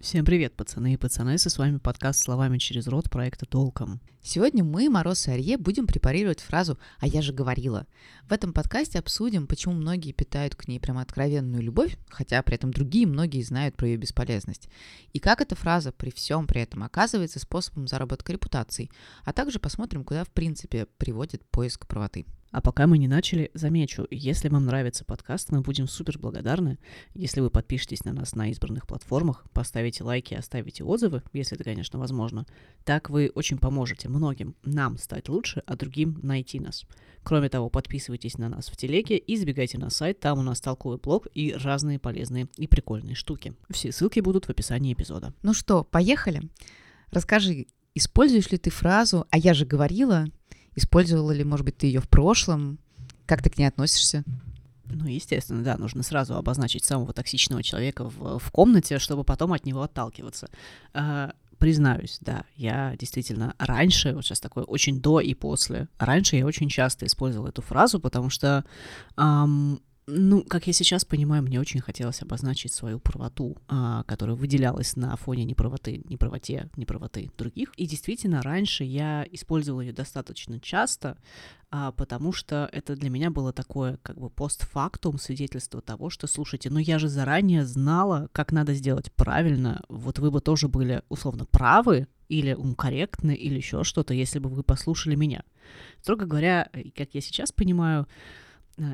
Всем привет, пацаны и пацанессы, с вами подкаст «Словами через рот» проекта «Толком». Сегодня мы, Мороз и Арье, будем препарировать фразу «а я же говорила». В этом подкасте обсудим, почему многие питают к ней прямо откровенную любовь, хотя при этом другие многие знают про ее бесполезность. И как эта фраза при всем при этом оказывается способом заработка репутации, а также посмотрим, куда в принципе приводит поиск правоты. А пока мы не начали, замечу, если вам нравится подкаст, мы будем супер благодарны, если вы подпишетесь на нас на избранных платформах, поставите лайки, оставите отзывы, если это, конечно, возможно. Так вы очень поможете многим нам стать лучше, а другим найти нас. Кроме того, подписывайтесь на нас в телеге и забегайте на сайт, там у нас толковый блог и разные полезные и прикольные штуки. Все ссылки будут в описании эпизода. Ну что, поехали? Расскажи, используешь ли ты фразу «а я же говорила» Использовала ли, может быть, ты ее в прошлом? Как ты к ней относишься? Ну, естественно, да, нужно сразу обозначить самого токсичного человека в, в комнате, чтобы потом от него отталкиваться. А, признаюсь, да, я действительно раньше, вот сейчас такое очень до и после, раньше я очень часто использовала эту фразу, потому что эм, ну, как я сейчас понимаю, мне очень хотелось обозначить свою правоту, а, которая выделялась на фоне неправоты, неправоте, неправоты других. И действительно, раньше я использовала ее достаточно часто, а, потому что это для меня было такое как бы постфактум свидетельство того, что, слушайте, ну я же заранее знала, как надо сделать правильно, вот вы бы тоже были условно правы, или ум корректны, или еще что-то, если бы вы послушали меня. Строго говоря, как я сейчас понимаю,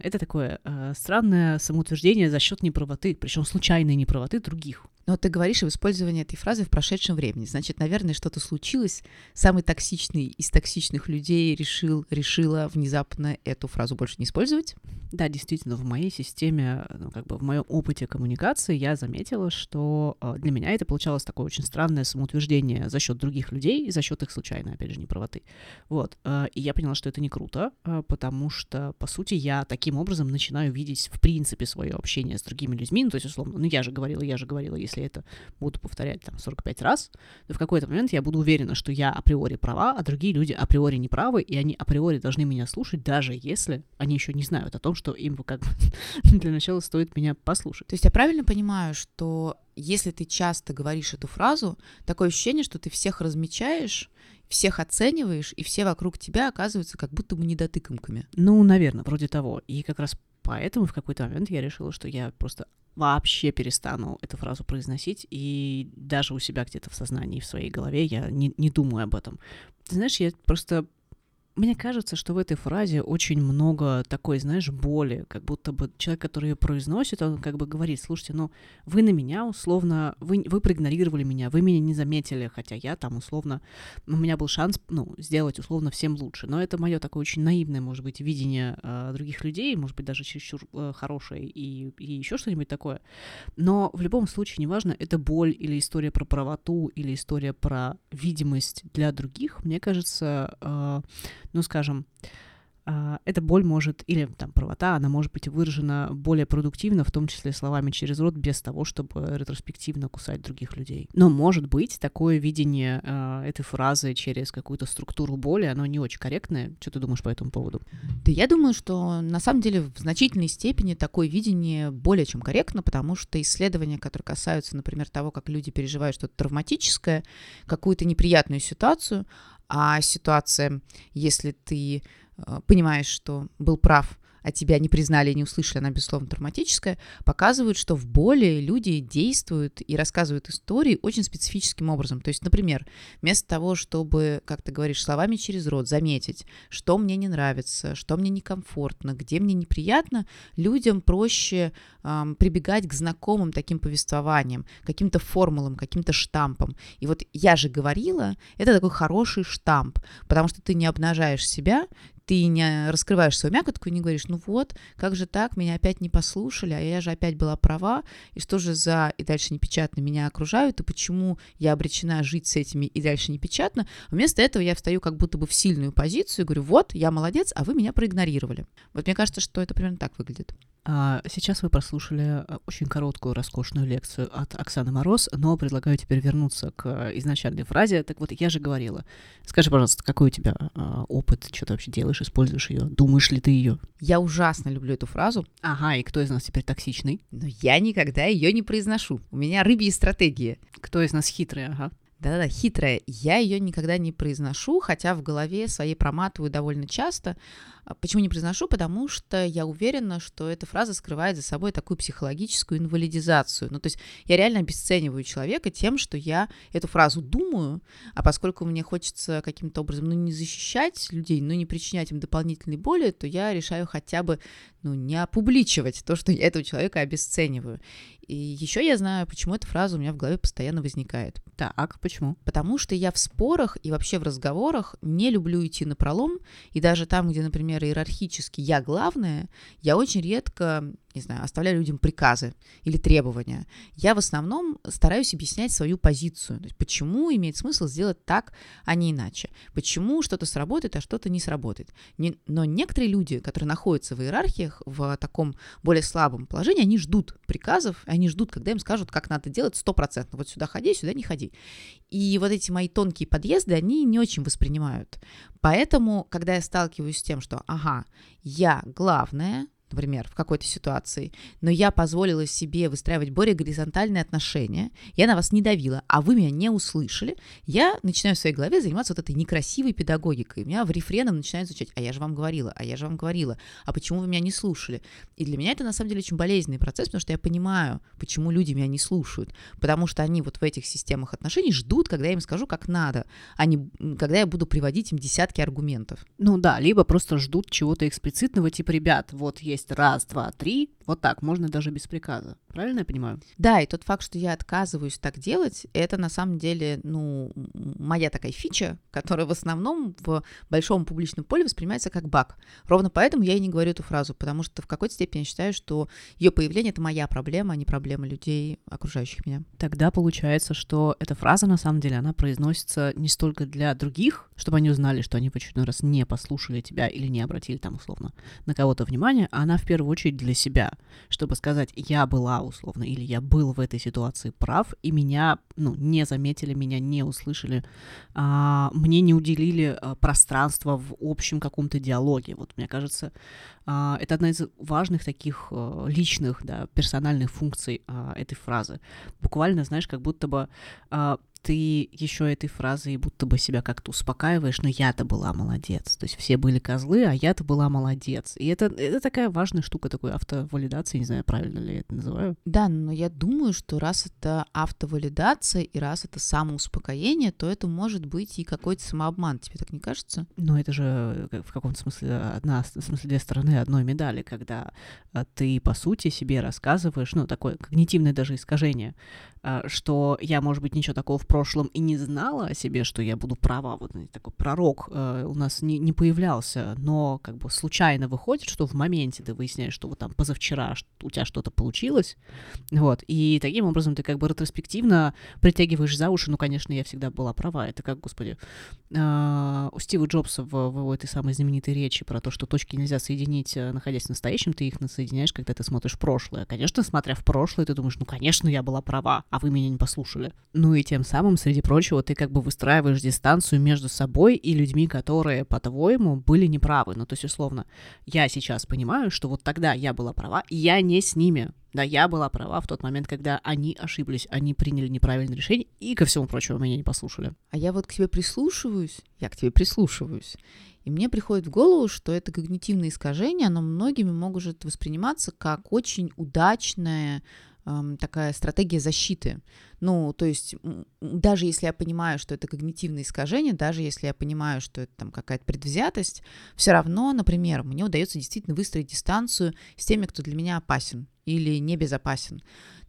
это такое э, странное самоутверждение за счет неправоты, причем случайной неправоты других. Но ты говоришь об использовании этой фразы в прошедшем времени. Значит, наверное, что-то случилось. Самый токсичный из токсичных людей решил, решила внезапно эту фразу больше не использовать. Да, действительно, в моей системе, ну, как бы в моем опыте коммуникации я заметила, что э, для меня это получалось такое очень странное самоутверждение за счет других людей и за счет их случайной, опять же, неправоты. Вот. Э, и я поняла, что это не круто, э, потому что, по сути, я таким образом начинаю видеть, в принципе, свое общение с другими людьми. Ну, то есть, условно, ну, я же говорила, я же говорила, если если это буду повторять там 45 раз, то в какой-то момент я буду уверена, что я априори права, а другие люди априори не правы, и они априори должны меня слушать, даже если они еще не знают о том, что им как бы для начала стоит меня послушать. То есть я правильно понимаю, что если ты часто говоришь эту фразу, такое ощущение, что ты всех размечаешь, всех оцениваешь, и все вокруг тебя оказываются как будто бы недотыкомками. Ну, наверное, вроде того. И как раз поэтому в какой-то момент я решила, что я просто вообще перестану эту фразу произносить, и даже у себя где-то в сознании, в своей голове я не, не думаю об этом. Ты знаешь, я просто мне кажется, что в этой фразе очень много такой, знаешь, боли, как будто бы человек, который ее произносит, он как бы говорит, слушайте, ну, вы на меня условно, вы, вы проигнорировали меня, вы меня не заметили, хотя я там условно, у меня был шанс, ну, сделать условно всем лучше, но это мое такое очень наивное, может быть, видение э, других людей, может быть, даже чересчур э, хорошее и, и еще что-нибудь такое, но в любом случае, неважно, это боль или история про правоту, или история про видимость для других, мне кажется, э, ну, скажем, а, эта боль может, или там правота, она может быть выражена более продуктивно, в том числе словами через рот, без того, чтобы ретроспективно кусать других людей. Но может быть такое видение э, этой фразы через какую-то структуру боли, оно не очень корректное. Что ты думаешь по этому поводу? Да я думаю, что на самом деле в значительной степени такое видение более чем корректно, потому что исследования, которые касаются, например, того, как люди переживают что-то травматическое, какую-то неприятную ситуацию, а ситуация, если ты э, понимаешь, что был прав а тебя не признали и не услышали, она, безусловно, травматическая, показывают, что в боли люди действуют и рассказывают истории очень специфическим образом. То есть, например, вместо того, чтобы, как ты говоришь, словами через рот заметить, что мне не нравится, что мне некомфортно, где мне неприятно, людям проще эм, прибегать к знакомым таким повествованиям, каким-то формулам, каким-то штампам. И вот я же говорила, это такой хороший штамп, потому что ты не обнажаешь себя, ты не раскрываешь свою мякотку и не говоришь, ну вот, как же так, меня опять не послушали, а я же опять была права, и что же за и дальше непечатно меня окружают, и почему я обречена жить с этими и дальше непечатно. Вместо этого я встаю как будто бы в сильную позицию и говорю, вот, я молодец, а вы меня проигнорировали. Вот мне кажется, что это примерно так выглядит. А, сейчас вы прослушали э, очень короткую, роскошную лекцию от Оксаны Мороз, но предлагаю теперь вернуться к изначальной фразе. Так вот, я же говорила. Скажи, пожалуйста, какой у тебя а, опыт, что ты вообще делаешь, используешь ее? Думаешь ли ты ее? Я ужасно люблю эту фразу. Ага, и кто из нас теперь токсичный? Но я никогда ее не произношу. У меня рыбьи стратегии. Кто из нас хитрый, ага? Да-да, хитрая. Я ее никогда не произношу, хотя в голове своей проматываю довольно часто. А почему не произношу? Потому что я уверена, что эта фраза скрывает за собой такую психологическую инвалидизацию. Ну, то есть я реально обесцениваю человека тем, что я эту фразу думаю, а поскольку мне хочется каким-то образом, ну, не защищать людей, но не причинять им дополнительной боли, то я решаю хотя бы, ну, не опубличивать то, что я этого человека обесцениваю. И еще я знаю, почему эта фраза у меня в голове постоянно возникает. Так, почему? Потому что я в спорах и вообще в разговорах не люблю идти на пролом, и даже там, где, например, иерархически я главная, я очень редко не знаю, оставляю людям приказы или требования. Я в основном стараюсь объяснять свою позицию. Почему имеет смысл сделать так, а не иначе. Почему что-то сработает, а что-то не сработает. Не, но некоторые люди, которые находятся в иерархиях, в таком более слабом положении, они ждут приказов, они ждут, когда им скажут, как надо делать стопроцентно. Вот сюда ходи, сюда не ходи. И вот эти мои тонкие подъезды, они не очень воспринимают. Поэтому, когда я сталкиваюсь с тем, что, ага, я главная, например, в какой-то ситуации, но я позволила себе выстраивать более горизонтальные отношения, я на вас не давила, а вы меня не услышали, я начинаю в своей голове заниматься вот этой некрасивой педагогикой. Меня в рефреном начинает звучать, а я же вам говорила, а я же вам говорила, а почему вы меня не слушали? И для меня это на самом деле очень болезненный процесс, потому что я понимаю, почему люди меня не слушают, потому что они вот в этих системах отношений ждут, когда я им скажу, как надо, а не когда я буду приводить им десятки аргументов. Ну да, либо просто ждут чего-то эксплицитного, типа, ребят, вот есть есть раз, два, три, вот так, можно даже без приказа. Правильно я понимаю? Да, и тот факт, что я отказываюсь так делать, это на самом деле, ну, моя такая фича, которая в основном в большом публичном поле воспринимается как баг. Ровно поэтому я и не говорю эту фразу, потому что в какой-то степени я считаю, что ее появление это моя проблема, а не проблема людей, окружающих меня. Тогда получается, что эта фраза, на самом деле, она произносится не столько для других, чтобы они узнали, что они в очередной раз не послушали тебя или не обратили там условно на кого-то внимание, а она в первую очередь для себя чтобы сказать, я была условно, или я был в этой ситуации прав, и меня, ну, не заметили, меня не услышали, а, мне не уделили а, пространства в общем каком-то диалоге. Вот, мне кажется, а, это одна из важных таких а, личных, да, персональных функций а, этой фразы. Буквально, знаешь, как будто бы а, ты еще этой фразой будто бы себя как-то успокаиваешь, но я-то была молодец. То есть все были козлы, а я-то была молодец. И это, это такая важная штука, такой автовалидация, не знаю, правильно ли я это называю. Да, но я думаю, что раз это автовалидация и раз это самоуспокоение, то это может быть и какой-то самообман. Тебе так не кажется? Но это же в каком-то смысле одна, в смысле две стороны одной медали, когда а, ты, по сути, себе рассказываешь, ну, такое когнитивное даже искажение, что я, может быть, ничего такого в прошлом и не знала о себе, что я буду права. Вот такой пророк э, у нас не, не появлялся, но как бы случайно выходит, что в моменте ты выясняешь, что вот там позавчера у тебя что-то получилось, вот, и таким образом ты как бы ретроспективно притягиваешь за уши, ну, конечно, я всегда была права, это как, господи, э, у Стива Джобса в, в этой самой знаменитой речи про то, что точки нельзя соединить, э, находясь в настоящем, ты их соединяешь, когда ты смотришь прошлое. Конечно, смотря в прошлое, ты думаешь, ну, конечно, я была права, а вы меня не послушали. Ну и тем самым, среди прочего, ты как бы выстраиваешь дистанцию между собой и людьми, которые, по-твоему, были неправы. Ну, то есть, условно, я сейчас понимаю, что вот тогда я была права, и я не с ними. Да, я была права в тот момент, когда они ошиблись, они приняли неправильное решение и, ко всему прочему, меня не послушали. А я вот к тебе прислушиваюсь, я к тебе прислушиваюсь. И мне приходит в голову, что это когнитивное искажение, оно многими может восприниматься как очень удачное такая стратегия защиты. Ну, то есть даже если я понимаю, что это когнитивное искажение, даже если я понимаю, что это там какая-то предвзятость, все равно, например, мне удается действительно выстроить дистанцию с теми, кто для меня опасен или небезопасен.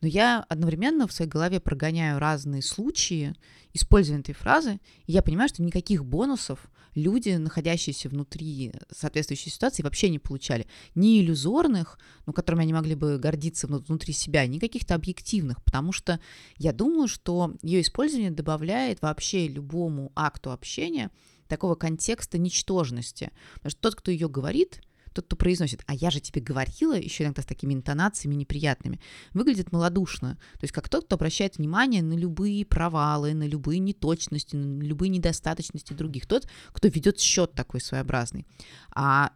Но я одновременно в своей голове прогоняю разные случаи использования этой фразы, и я понимаю, что никаких бонусов люди, находящиеся внутри соответствующей ситуации, вообще не получали. Ни иллюзорных, ну, которыми они могли бы гордиться внутри себя, ни каких-то объективных, потому что я думаю, что ее использование добавляет вообще любому акту общения такого контекста ничтожности. Потому что тот, кто ее говорит, тот, кто произносит, а я же тебе говорила, еще иногда с такими интонациями неприятными, выглядит малодушно. То есть как тот, кто обращает внимание на любые провалы, на любые неточности, на любые недостаточности других. Тот, кто ведет счет такой своеобразный. А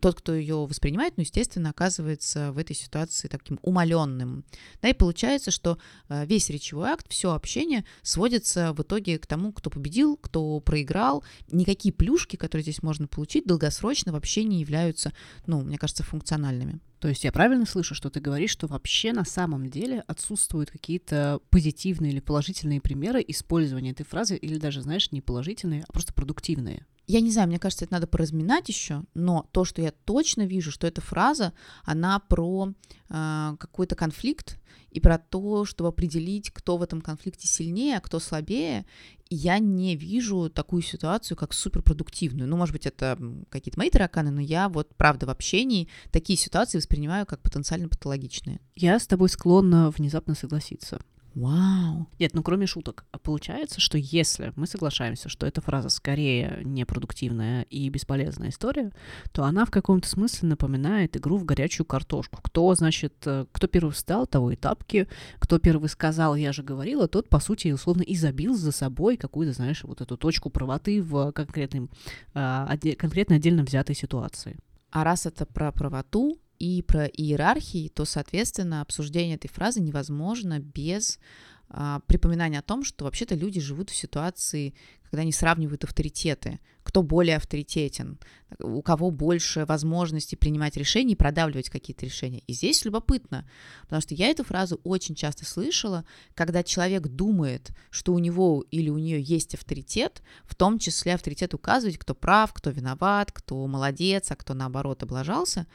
тот, кто ее воспринимает, ну, естественно, оказывается в этой ситуации таким умаленным. Да, и получается, что э, весь речевой акт, все общение сводится в итоге к тому, кто победил, кто проиграл. Никакие плюшки, которые здесь можно получить, долгосрочно вообще не являются являются, ну, мне кажется, функциональными. То есть я правильно слышу, что ты говоришь, что вообще на самом деле отсутствуют какие-то позитивные или положительные примеры использования этой фразы, или даже, знаешь, не положительные, а просто продуктивные? Я не знаю, мне кажется, это надо поразминать еще, но то, что я точно вижу, что эта фраза, она про э, какой-то конфликт и про то, чтобы определить, кто в этом конфликте сильнее, а кто слабее. И я не вижу такую ситуацию как суперпродуктивную. Ну, может быть, это какие-то мои тараканы, но я вот, правда, в общении такие ситуации воспринимаю как потенциально патологичные. Я с тобой склонна внезапно согласиться. Вау. Нет, ну кроме шуток. А получается, что если мы соглашаемся, что эта фраза скорее непродуктивная и бесполезная история, то она в каком-то смысле напоминает игру в горячую картошку. Кто, значит, э, кто первый встал, того и тапки, кто первый сказал, я же говорила, тот, по сути, условно и забил за собой какую-то, знаешь, вот эту точку правоты в конкретном, а, конкретно отдельно взятой ситуации. А раз это про правоту, и про иерархии, то, соответственно, обсуждение этой фразы невозможно без а, припоминания о том, что вообще-то люди живут в ситуации, когда они сравнивают авторитеты, кто более авторитетен, у кого больше возможностей принимать решения и продавливать какие-то решения. И здесь любопытно, потому что я эту фразу очень часто слышала, когда человек думает, что у него или у нее есть авторитет, в том числе авторитет указывать, кто прав, кто виноват, кто молодец, а кто наоборот облажался,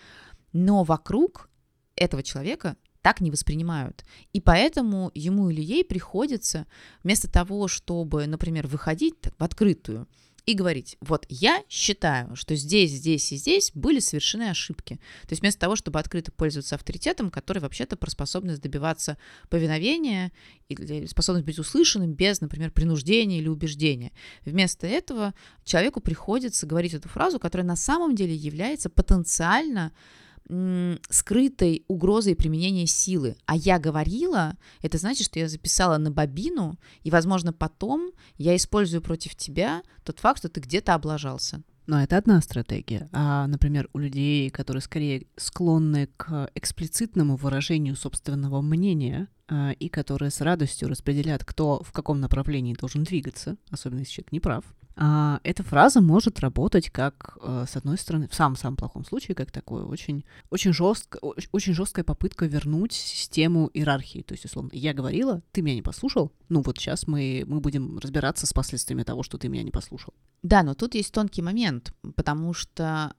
но вокруг этого человека так не воспринимают. И поэтому ему или ей приходится вместо того, чтобы, например, выходить в открытую и говорить, вот я считаю, что здесь, здесь и здесь были совершены ошибки. То есть вместо того, чтобы открыто пользоваться авторитетом, который вообще-то про способность добиваться повиновения или способность быть услышанным без, например, принуждения или убеждения. Вместо этого человеку приходится говорить эту фразу, которая на самом деле является потенциально скрытой угрозой применения силы. А я говорила, это значит, что я записала на бобину, и, возможно, потом я использую против тебя тот факт, что ты где-то облажался. Но это одна стратегия. А, например, у людей, которые скорее склонны к эксплицитному выражению собственного мнения а, и которые с радостью распределяют, кто в каком направлении должен двигаться, особенно если человек не прав, эта фраза может работать как, а, с одной стороны, в самом-самом плохом случае, как такое очень, очень, жестко, очень жесткая попытка вернуть систему иерархии. То есть, условно, я говорила, ты меня не послушал, ну вот сейчас мы, мы будем разбираться с последствиями того, что ты меня не послушал. Да, но тут есть тонкий момент, потому что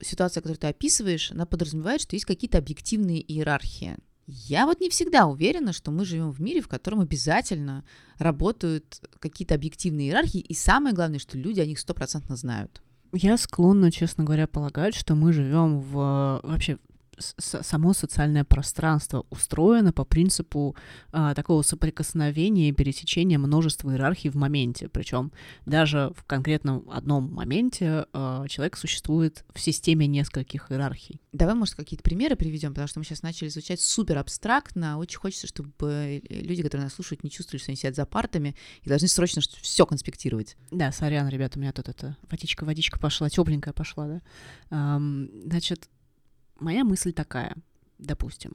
ситуация, которую ты описываешь, она подразумевает, что есть какие-то объективные иерархии. Я вот не всегда уверена, что мы живем в мире, в котором обязательно работают какие-то объективные иерархии, и самое главное, что люди о них стопроцентно знают. Я склонна, честно говоря, полагать, что мы живем в вообще само социальное пространство устроено по принципу а, такого соприкосновения и пересечения множества иерархий в моменте. Причем даже в конкретном одном моменте а, человек существует в системе нескольких иерархий. Давай, может, какие-то примеры приведем, потому что мы сейчас начали звучать супер абстрактно. Очень хочется, чтобы люди, которые нас слушают, не чувствовали, что они сидят за партами и должны срочно все конспектировать. Да, сорян, ребята, у меня тут это водичка-водичка пошла, тепленькая пошла, да. Значит, моя мысль такая, допустим.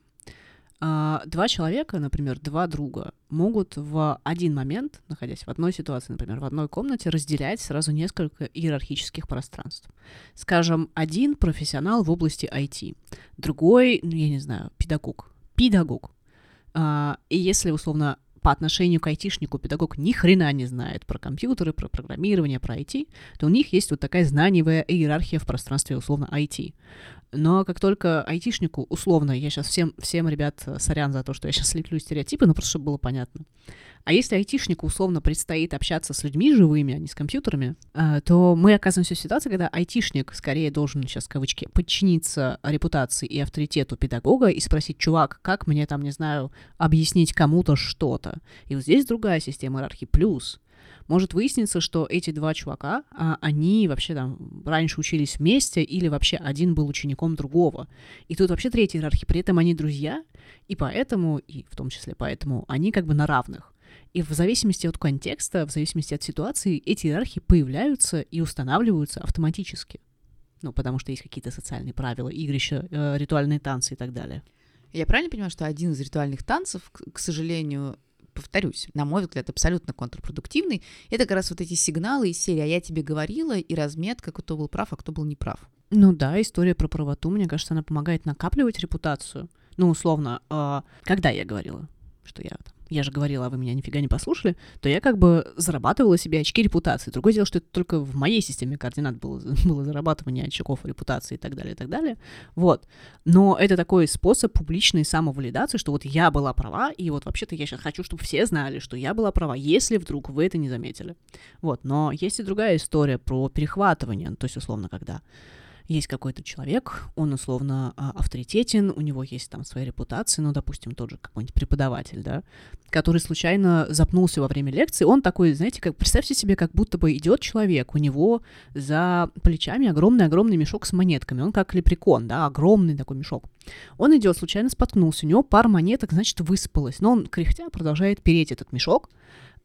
А, два человека, например, два друга, могут в один момент, находясь в одной ситуации, например, в одной комнате, разделять сразу несколько иерархических пространств. Скажем, один профессионал в области IT, другой, ну, я не знаю, педагог. Педагог. А, и если, условно, по отношению к айтишнику педагог ни хрена не знает про компьютеры, про программирование, про IT, то у них есть вот такая знаниевая иерархия в пространстве условно IT. Но как только айтишнику, условно, я сейчас всем, всем, ребят, сорян за то, что я сейчас слеплю стереотипы, но просто чтобы было понятно. А если айтишнику условно предстоит общаться с людьми живыми, а не с компьютерами, э, то мы оказываемся в ситуации, когда айтишник скорее должен, сейчас кавычки, подчиниться репутации и авторитету педагога и спросить, чувак, как мне там, не знаю, объяснить кому-то что-то. И вот здесь другая система иерархии. Плюс может выясниться, что эти два чувака, а, они вообще там раньше учились вместе или вообще один был учеником другого. И тут вообще третья иерархия, при этом они друзья, и поэтому, и в том числе поэтому, они как бы на равных. И в зависимости от контекста, в зависимости от ситуации, эти иерархии появляются и устанавливаются автоматически. Ну, потому что есть какие-то социальные правила, игрища, э, ритуальные танцы и так далее. Я правильно понимаю, что один из ритуальных танцев, к, сожалению, повторюсь, на мой взгляд, абсолютно контрпродуктивный, это как раз вот эти сигналы из серии «А я тебе говорила» и разметка, кто был прав, а кто был неправ. Ну да, история про правоту, мне кажется, она помогает накапливать репутацию. Ну, условно, э, когда я говорила, что я там я же говорила, а вы меня нифига не послушали, то я как бы зарабатывала себе очки репутации. Другое дело, что это только в моей системе координат было, было зарабатывание очков репутации и так далее, и так далее. Вот. Но это такой способ публичной самовалидации, что вот я была права, и вот вообще-то я сейчас хочу, чтобы все знали, что я была права, если вдруг вы это не заметили. Вот. Но есть и другая история про перехватывание, то есть, условно, когда есть какой-то человек, он условно а, авторитетен, у него есть там своя репутация, ну, допустим, тот же какой-нибудь преподаватель, да, который случайно запнулся во время лекции, он такой, знаете, как представьте себе, как будто бы идет человек, у него за плечами огромный-огромный мешок с монетками, он как лепрекон, да, огромный такой мешок. Он идет, случайно споткнулся, у него пара монеток, значит, высыпалась, но он, кряхтя, продолжает переть этот мешок,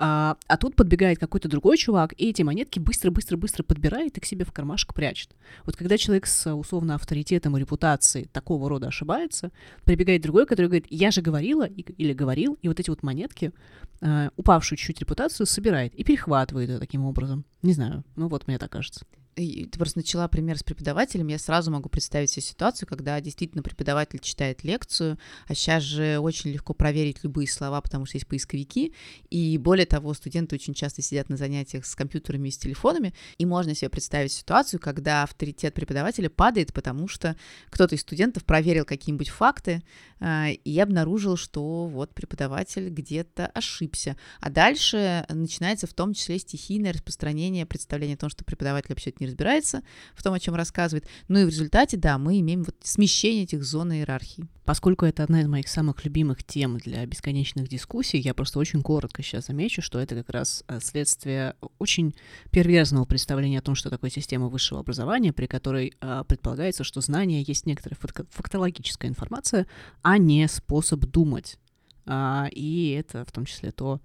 а, а тут подбегает какой-то другой чувак, и эти монетки быстро-быстро-быстро подбирает и к себе в кармашек прячет. Вот когда человек с условно авторитетом и репутацией такого рода ошибается, прибегает другой, который говорит, я же говорила или говорил, и вот эти вот монетки, а, упавшую чуть-чуть репутацию, собирает и перехватывает ее таким образом. Не знаю, ну вот мне так кажется ты просто начала пример с преподавателем, я сразу могу представить себе ситуацию, когда действительно преподаватель читает лекцию, а сейчас же очень легко проверить любые слова, потому что есть поисковики, и более того, студенты очень часто сидят на занятиях с компьютерами и с телефонами, и можно себе представить ситуацию, когда авторитет преподавателя падает, потому что кто-то из студентов проверил какие-нибудь факты э, и обнаружил, что вот преподаватель где-то ошибся. А дальше начинается в том числе стихийное распространение представления о том, что преподаватель вообще не разбирается в том, о чем рассказывает. Ну и в результате, да, мы имеем вот смещение этих зон иерархии. Поскольку это одна из моих самых любимых тем для бесконечных дискуссий, я просто очень коротко сейчас замечу, что это как раз э, следствие очень перверзного представления о том, что такое система высшего образования, при которой э, предполагается, что знание есть некоторая фактологическая информация, а не способ думать. А, и это в том числе то,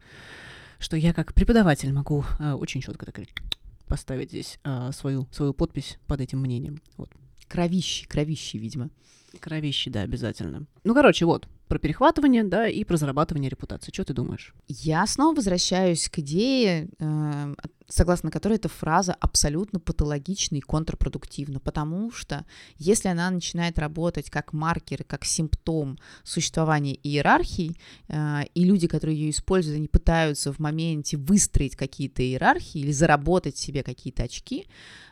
что я как преподаватель могу э, очень четко так поставить здесь а, свою, свою подпись под этим мнением. Вот. Кровищи, кровищи, видимо. Кровищи, да, обязательно. Ну, короче, вот, про перехватывание, да, и про зарабатывание репутации. Что ты думаешь? Я снова возвращаюсь к идее, э, согласно которой эта фраза абсолютно патологична и контрпродуктивна, потому что если она начинает работать как маркер, как симптом существования иерархий, э, и люди, которые ее используют, они пытаются в моменте выстроить какие-то иерархии или заработать себе какие-то очки,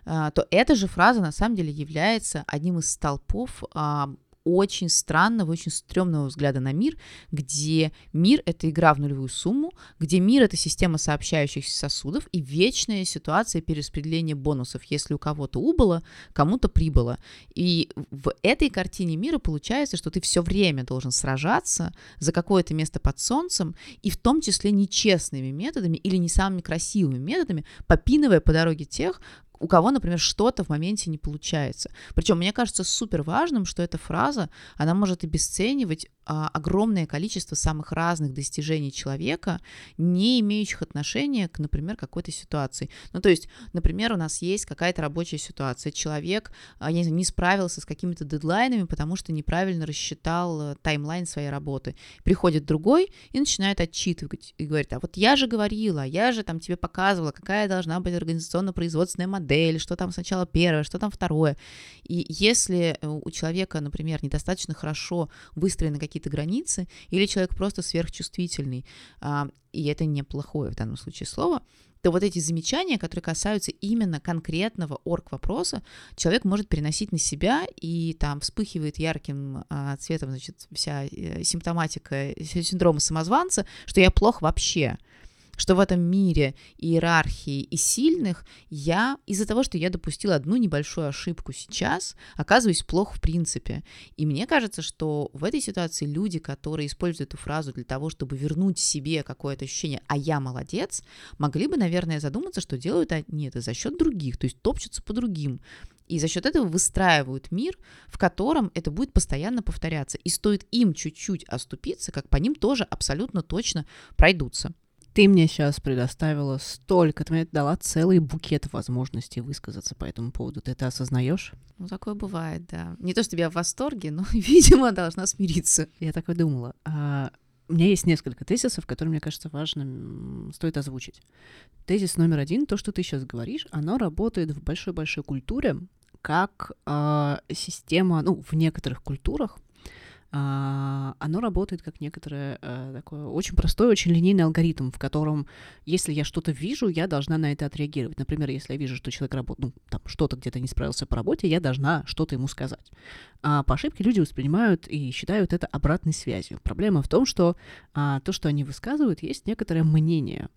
э, то эта же фраза на самом деле является одним из столпов э, очень странного, очень стрёмного взгляда на мир, где мир — это игра в нулевую сумму, где мир — это система сообщающихся сосудов и вечная ситуация перераспределения бонусов. Если у кого-то убыло, кому-то прибыло. И в этой картине мира получается, что ты все время должен сражаться за какое-то место под солнцем, и в том числе нечестными методами или не самыми красивыми методами, попинывая по дороге тех, у кого, например, что-то в моменте не получается. Причем мне кажется супер важным, что эта фраза, она может обесценивать а, огромное количество самых разных достижений человека, не имеющих отношения к, например, какой-то ситуации. Ну, то есть, например, у нас есть какая-то рабочая ситуация, человек, а, не, не справился с какими-то дедлайнами, потому что неправильно рассчитал э, таймлайн своей работы. Приходит другой и начинает отчитывать и говорит, а вот я же говорила, я же там тебе показывала, какая должна быть организационно-производственная модель, что там сначала первое, что там второе. И если э, у человека, например, недостаточно хорошо выстроены какие какие-то границы, или человек просто сверхчувствительный, а, и это неплохое в данном случае слово, то вот эти замечания, которые касаются именно конкретного орг-вопроса, человек может переносить на себя, и там вспыхивает ярким а, цветом, значит, вся э, симптоматика синдрома самозванца, что я плох вообще что в этом мире иерархии и сильных я из-за того, что я допустила одну небольшую ошибку сейчас, оказываюсь плохо в принципе. И мне кажется, что в этой ситуации люди, которые используют эту фразу для того, чтобы вернуть себе какое-то ощущение «а я молодец», могли бы, наверное, задуматься, что делают они это за счет других, то есть топчутся по другим. И за счет этого выстраивают мир, в котором это будет постоянно повторяться. И стоит им чуть-чуть оступиться, как по ним тоже абсолютно точно пройдутся. Ты мне сейчас предоставила столько, ты мне дала целый букет возможностей высказаться по этому поводу. Ты это осознаешь? Ну, такое бывает, да. Не то, чтобы я в восторге, но, видимо, должна смириться. Я так и думала. А, у меня есть несколько тезисов, которые, мне кажется, важно стоит озвучить. Тезис номер один, то, что ты сейчас говоришь, оно работает в большой-большой культуре, как э, система, ну, в некоторых культурах оно работает как некоторое э, такое очень простой, очень линейный алгоритм, в котором, если я что-то вижу, я должна на это отреагировать. Например, если я вижу, что человек работает, ну, там, что-то где-то не справился по работе, я должна что-то ему сказать. А по ошибке люди воспринимают и считают это обратной связью. Проблема в том, что а, то, что они высказывают, есть некоторое мнение.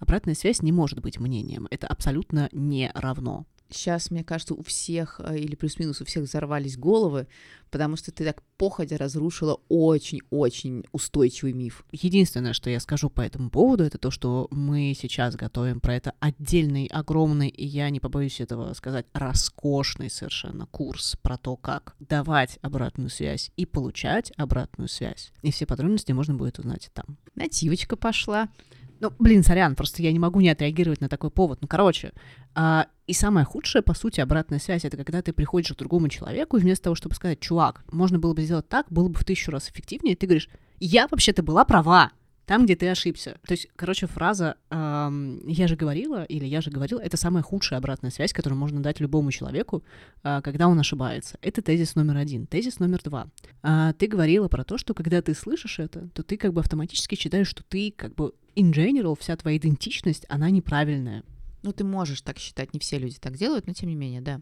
Обратная связь не может быть мнением. Это абсолютно не равно сейчас, мне кажется, у всех, э, или плюс-минус у всех взорвались головы, потому что ты так походя разрушила очень-очень устойчивый миф. Единственное, что я скажу по этому поводу, это то, что мы сейчас готовим про это отдельный, огромный, и я не побоюсь этого сказать, роскошный совершенно курс про то, как давать обратную связь и получать обратную связь. И все подробности можно будет узнать там. Нативочка пошла. Ну, блин, сорян, просто я не могу не отреагировать на такой повод. Ну, короче, а, и самое худшее, по сути, обратная связь, это когда ты приходишь к другому человеку, и вместо того, чтобы сказать, чувак, можно было бы сделать так, было бы в тысячу раз эффективнее, ты говоришь, я вообще-то была права там, где ты ошибся. То есть, короче, фраза эм, «я же говорила» или «я же говорил» — это самая худшая обратная связь, которую можно дать любому человеку, э, когда он ошибается. Это тезис номер один. Тезис номер два. Э, ты говорила про то, что когда ты слышишь это, то ты как бы автоматически считаешь, что ты как бы in general, вся твоя идентичность, она неправильная. Ну, ты можешь так считать, не все люди так делают, но тем не менее, да.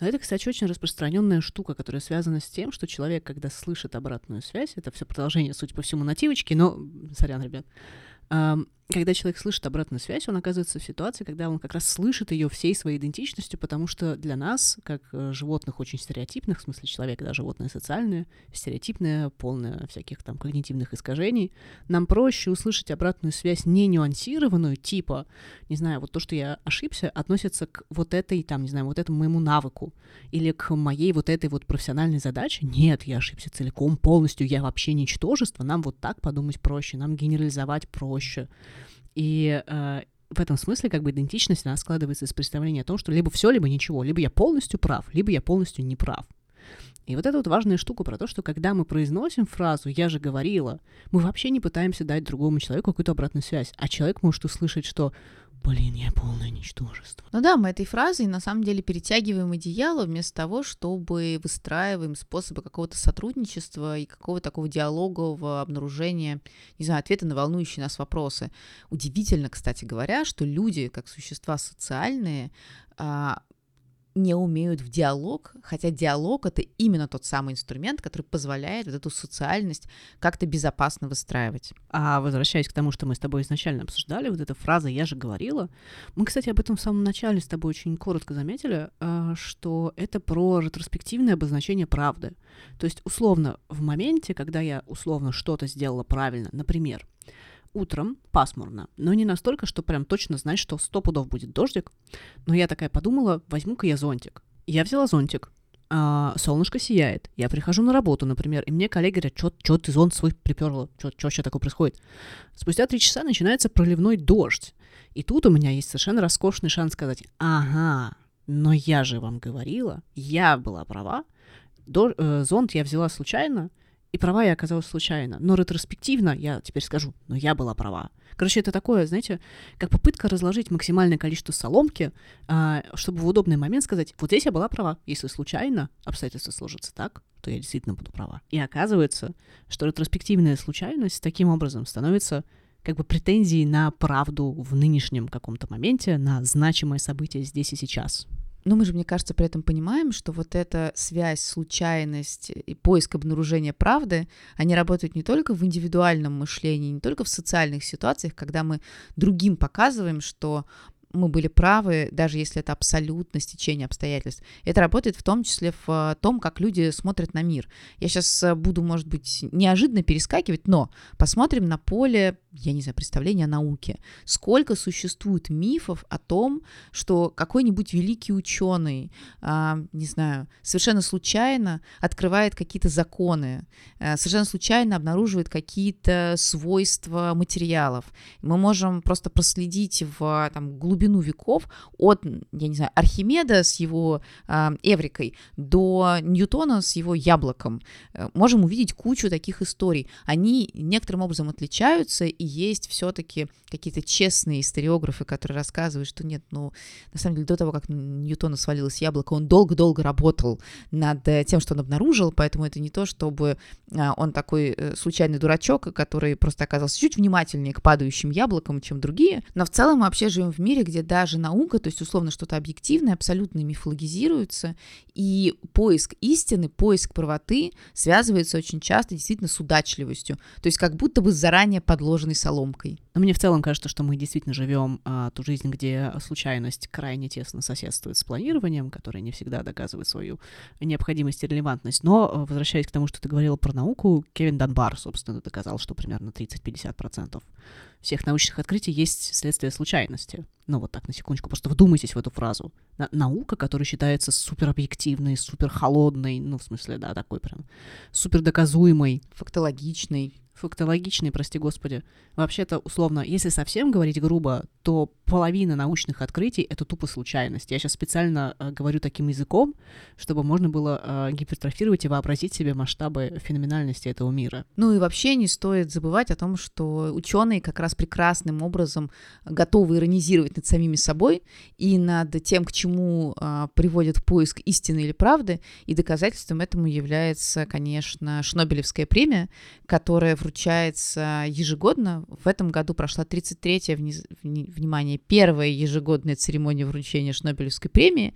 Но это, кстати, очень распространенная штука, которая связана с тем, что человек, когда слышит обратную связь, это все продолжение, судя по всему, нативочки, но, сорян, ребят, когда человек слышит обратную связь, он оказывается в ситуации, когда он как раз слышит ее всей своей идентичностью, потому что для нас, как э, животных очень стереотипных, в смысле человека, да, животное социальное, стереотипное, полное всяких там когнитивных искажений, нам проще услышать обратную связь не нюансированную, типа, не знаю, вот то, что я ошибся, относится к вот этой, там, не знаю, вот этому моему навыку, или к моей вот этой вот профессиональной задаче. Нет, я ошибся целиком, полностью, я вообще ничтожество, нам вот так подумать проще, нам генерализовать проще. И э, в этом смысле как бы идентичность, она складывается из представления о том, что либо все, либо ничего, либо я полностью прав, либо я полностью не прав. И вот эта вот важная штука про то, что когда мы произносим фразу «я же говорила», мы вообще не пытаемся дать другому человеку какую-то обратную связь, а человек может услышать, что Блин, я полное ничтожество. Ну да, мы этой фразой на самом деле перетягиваем одеяло вместо того, чтобы выстраиваем способы какого-то сотрудничества и какого-то такого диалогового обнаружения, не знаю, ответа на волнующие нас вопросы. Удивительно, кстати говоря, что люди, как существа социальные, а, не умеют в диалог, хотя диалог это именно тот самый инструмент, который позволяет вот эту социальность как-то безопасно выстраивать. А возвращаясь к тому, что мы с тобой изначально обсуждали, вот эта фраза «я же говорила», мы, кстати, об этом в самом начале с тобой очень коротко заметили, а, что это про ретроспективное обозначение правды. То есть, условно, в моменте, когда я условно что-то сделала правильно, например, утром пасмурно, но не настолько, что прям точно знать, что сто пудов будет дождик. Но я такая подумала, возьму-ка я зонтик. Я взяла зонтик. А, солнышко сияет. Я прихожу на работу, например, и мне коллеги говорят, что ты зонт свой приперла? Что вообще такое происходит? Спустя три часа начинается проливной дождь. И тут у меня есть совершенно роскошный шанс сказать, ага, но я же вам говорила, я была права, До, э, зонт я взяла случайно, и права я оказалась случайно. Но ретроспективно я теперь скажу, но я была права. Короче, это такое, знаете, как попытка разложить максимальное количество соломки, а, чтобы в удобный момент сказать, вот здесь я была права. Если случайно обстоятельства сложатся так, то я действительно буду права. И оказывается, что ретроспективная случайность таким образом становится как бы претензией на правду в нынешнем каком-то моменте, на значимое событие здесь и сейчас. Но мы же, мне кажется, при этом понимаем, что вот эта связь, случайность и поиск обнаружения правды, они работают не только в индивидуальном мышлении, не только в социальных ситуациях, когда мы другим показываем, что мы были правы, даже если это абсолютно стечение обстоятельств. Это работает в том числе в э, том, как люди смотрят на мир. Я сейчас э, буду, может быть, неожиданно перескакивать, но посмотрим на поле, я не знаю, представления о науке. Сколько существует мифов о том, что какой-нибудь великий ученый, а, не знаю, совершенно случайно открывает какие-то законы, а, совершенно случайно обнаруживает какие-то свойства материалов. Мы можем просто проследить в там, глубину глубину веков от, я не знаю, Архимеда с его э, эврикой до Ньютона с его яблоком. Э, можем увидеть кучу таких историй. Они некоторым образом отличаются, и есть все-таки какие-то честные историографы, которые рассказывают, что нет, ну, на самом деле, до того, как Ньютона свалилось яблоко, он долго-долго работал над э, тем, что он обнаружил, поэтому это не то, чтобы а, он такой э, случайный дурачок, который просто оказался чуть внимательнее к падающим яблокам, чем другие. Но в целом мы вообще живем в мире, где даже наука, то есть условно что-то объективное, абсолютно мифологизируется, и поиск истины, поиск правоты связывается очень часто действительно с удачливостью, то есть как будто бы заранее подложенной соломкой. Но мне в целом кажется, что мы действительно живем а, ту жизнь, где случайность крайне тесно соседствует с планированием, которое не всегда доказывает свою необходимость и релевантность. Но, а, возвращаясь к тому, что ты говорила про науку, Кевин Данбар, собственно, доказал, что примерно 30-50% всех научных открытий есть следствие случайности. Ну вот так, на секундочку, просто вдумайтесь в эту фразу. На наука, которая считается суперобъективной, супер холодной, ну, в смысле, да, такой прям супер доказуемой. Фактологичной фактологичный, прости господи. Вообще-то, условно, если совсем говорить грубо, то половина научных открытий — это тупо случайность. Я сейчас специально э, говорю таким языком, чтобы можно было э, гипертрофировать и вообразить себе масштабы феноменальности этого мира. Ну и вообще не стоит забывать о том, что ученые как раз прекрасным образом готовы иронизировать над самими собой и над тем, к чему э, приводит поиск истины или правды, и доказательством этому является, конечно, Шнобелевская премия, которая вручается ежегодно. В этом году прошла 33-я, внимание, первая ежегодная церемония вручения Шнобелевской премии.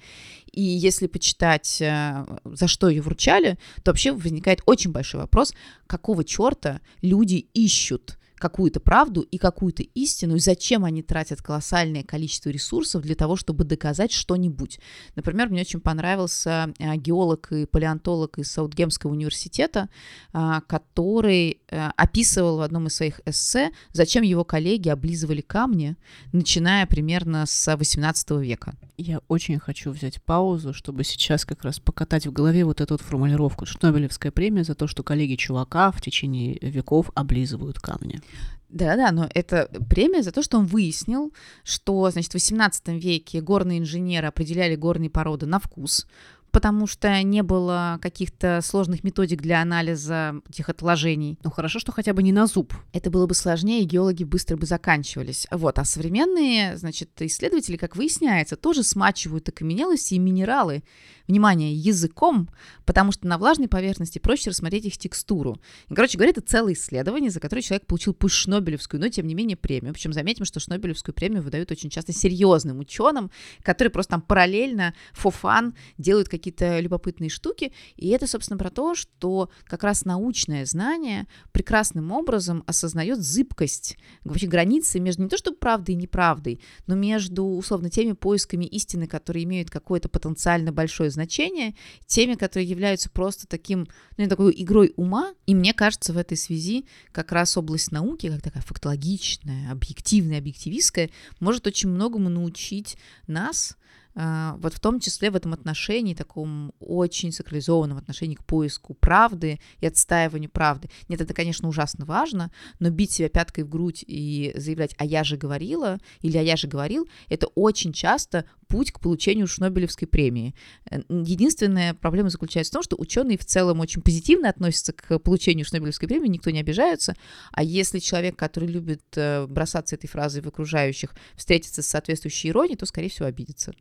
И если почитать, э, за что ее вручали, то вообще возникает очень большой вопрос, какого черта люди ищут какую-то правду и какую-то истину, и зачем они тратят колоссальное количество ресурсов для того, чтобы доказать что-нибудь. Например, мне очень понравился э, геолог и палеонтолог из Саутгемского университета, э, который э, описывал в одном из своих эссе, зачем его коллеги облизывали камни, начиная примерно с 18 века. Я очень хочу взять паузу, чтобы сейчас как раз покатать в голове вот эту вот формулировку. Шнобелевская премия за то, что коллеги чувака в течение веков облизывают камни. Да-да, но это премия за то, что он выяснил, что, значит, в 18 веке горные инженеры определяли горные породы на вкус, потому что не было каких-то сложных методик для анализа этих отложений. Ну хорошо, что хотя бы не на зуб. Это было бы сложнее, и геологи быстро бы заканчивались. Вот, а современные, значит, исследователи, как выясняется, тоже смачивают окаменелости и минералы, внимание, языком, потому что на влажной поверхности проще рассмотреть их текстуру. И, короче говоря, это целое исследование, за которое человек получил пусть Шнобелевскую, но тем не менее премию. Причем заметим, что Шнобелевскую премию выдают очень часто серьезным ученым, которые просто там параллельно, фофан, делают какие какие-то любопытные штуки. И это, собственно, про то, что как раз научное знание прекрасным образом осознает зыбкость, вообще границы между не то что правдой и неправдой, но между, условно, теми поисками истины, которые имеют какое-то потенциально большое значение, теми, которые являются просто таким, ну, такой игрой ума. И мне кажется, в этой связи как раз область науки, как такая фактологичная, объективная, объективистская, может очень многому научить нас, вот в том числе в этом отношении, таком очень сакрализованном отношении к поиску правды и отстаиванию правды. Нет, это, конечно, ужасно важно, но бить себя пяткой в грудь и заявлять «а я же говорила» или «а я же говорил» — это очень часто путь к получению Шнобелевской премии. Э, единственная проблема заключается в том, что ученые в целом очень позитивно относятся к получению Шнобелевской премии, никто не обижается, а если человек, который любит э, бросаться этой фразой в окружающих, встретится с соответствующей иронией, то, скорее всего, обидится.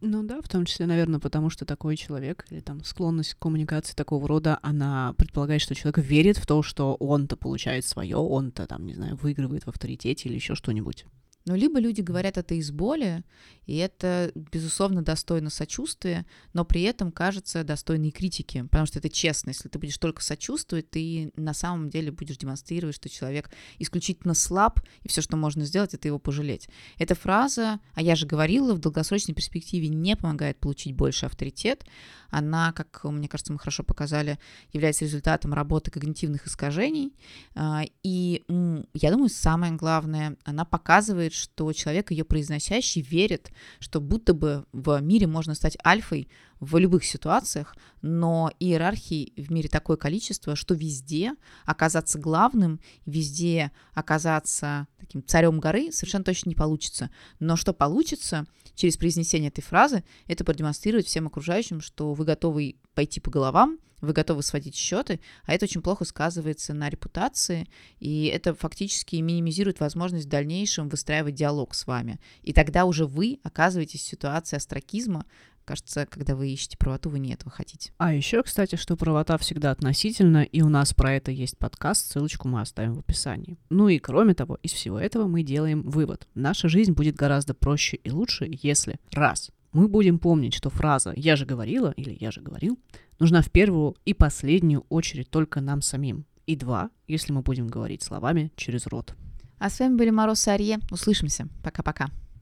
Ну да, в том числе, наверное, потому что такой человек или там склонность к коммуникации такого рода, она предполагает, что человек верит в то, что он-то получает свое, он-то там, не знаю, выигрывает в авторитете или еще что-нибудь. Ну, либо люди говорят это из боли, и это, безусловно, достойно сочувствия, но при этом кажется достойной критики, потому что это честно. Если ты будешь только сочувствовать, ты на самом деле будешь демонстрировать, что человек исключительно слаб, и все, что можно сделать, это его пожалеть. Эта фраза, а я же говорила, в долгосрочной перспективе не помогает получить больше авторитет. Она, как мне кажется, мы хорошо показали, является результатом работы когнитивных искажений. А, и я думаю, самое главное, она показывает, что человек, ее произносящий, верит, что будто бы в мире можно стать альфой в любых ситуациях, но иерархии в мире такое количество, что везде оказаться главным, везде оказаться таким царем горы совершенно точно не получится. Но что получится через произнесение этой фразы, это продемонстрировать всем окружающим, что вы готовы пойти по головам, вы готовы сводить счеты, а это очень плохо сказывается на репутации, и это фактически минимизирует возможность в дальнейшем выстраивать диалог с вами. И тогда уже вы оказываетесь в ситуации астракизма, Кажется, когда вы ищете правоту, вы не этого хотите. А еще, кстати, что правота всегда относительно, и у нас про это есть подкаст, ссылочку мы оставим в описании. Ну и кроме того, из всего этого мы делаем вывод. Наша жизнь будет гораздо проще и лучше, если раз мы будем помнить, что фраза «я же говорила» или «я же говорил» нужна в первую и последнюю очередь только нам самим. И два, если мы будем говорить словами через рот. А с вами были Мороз и Арье. Услышимся. Пока-пока.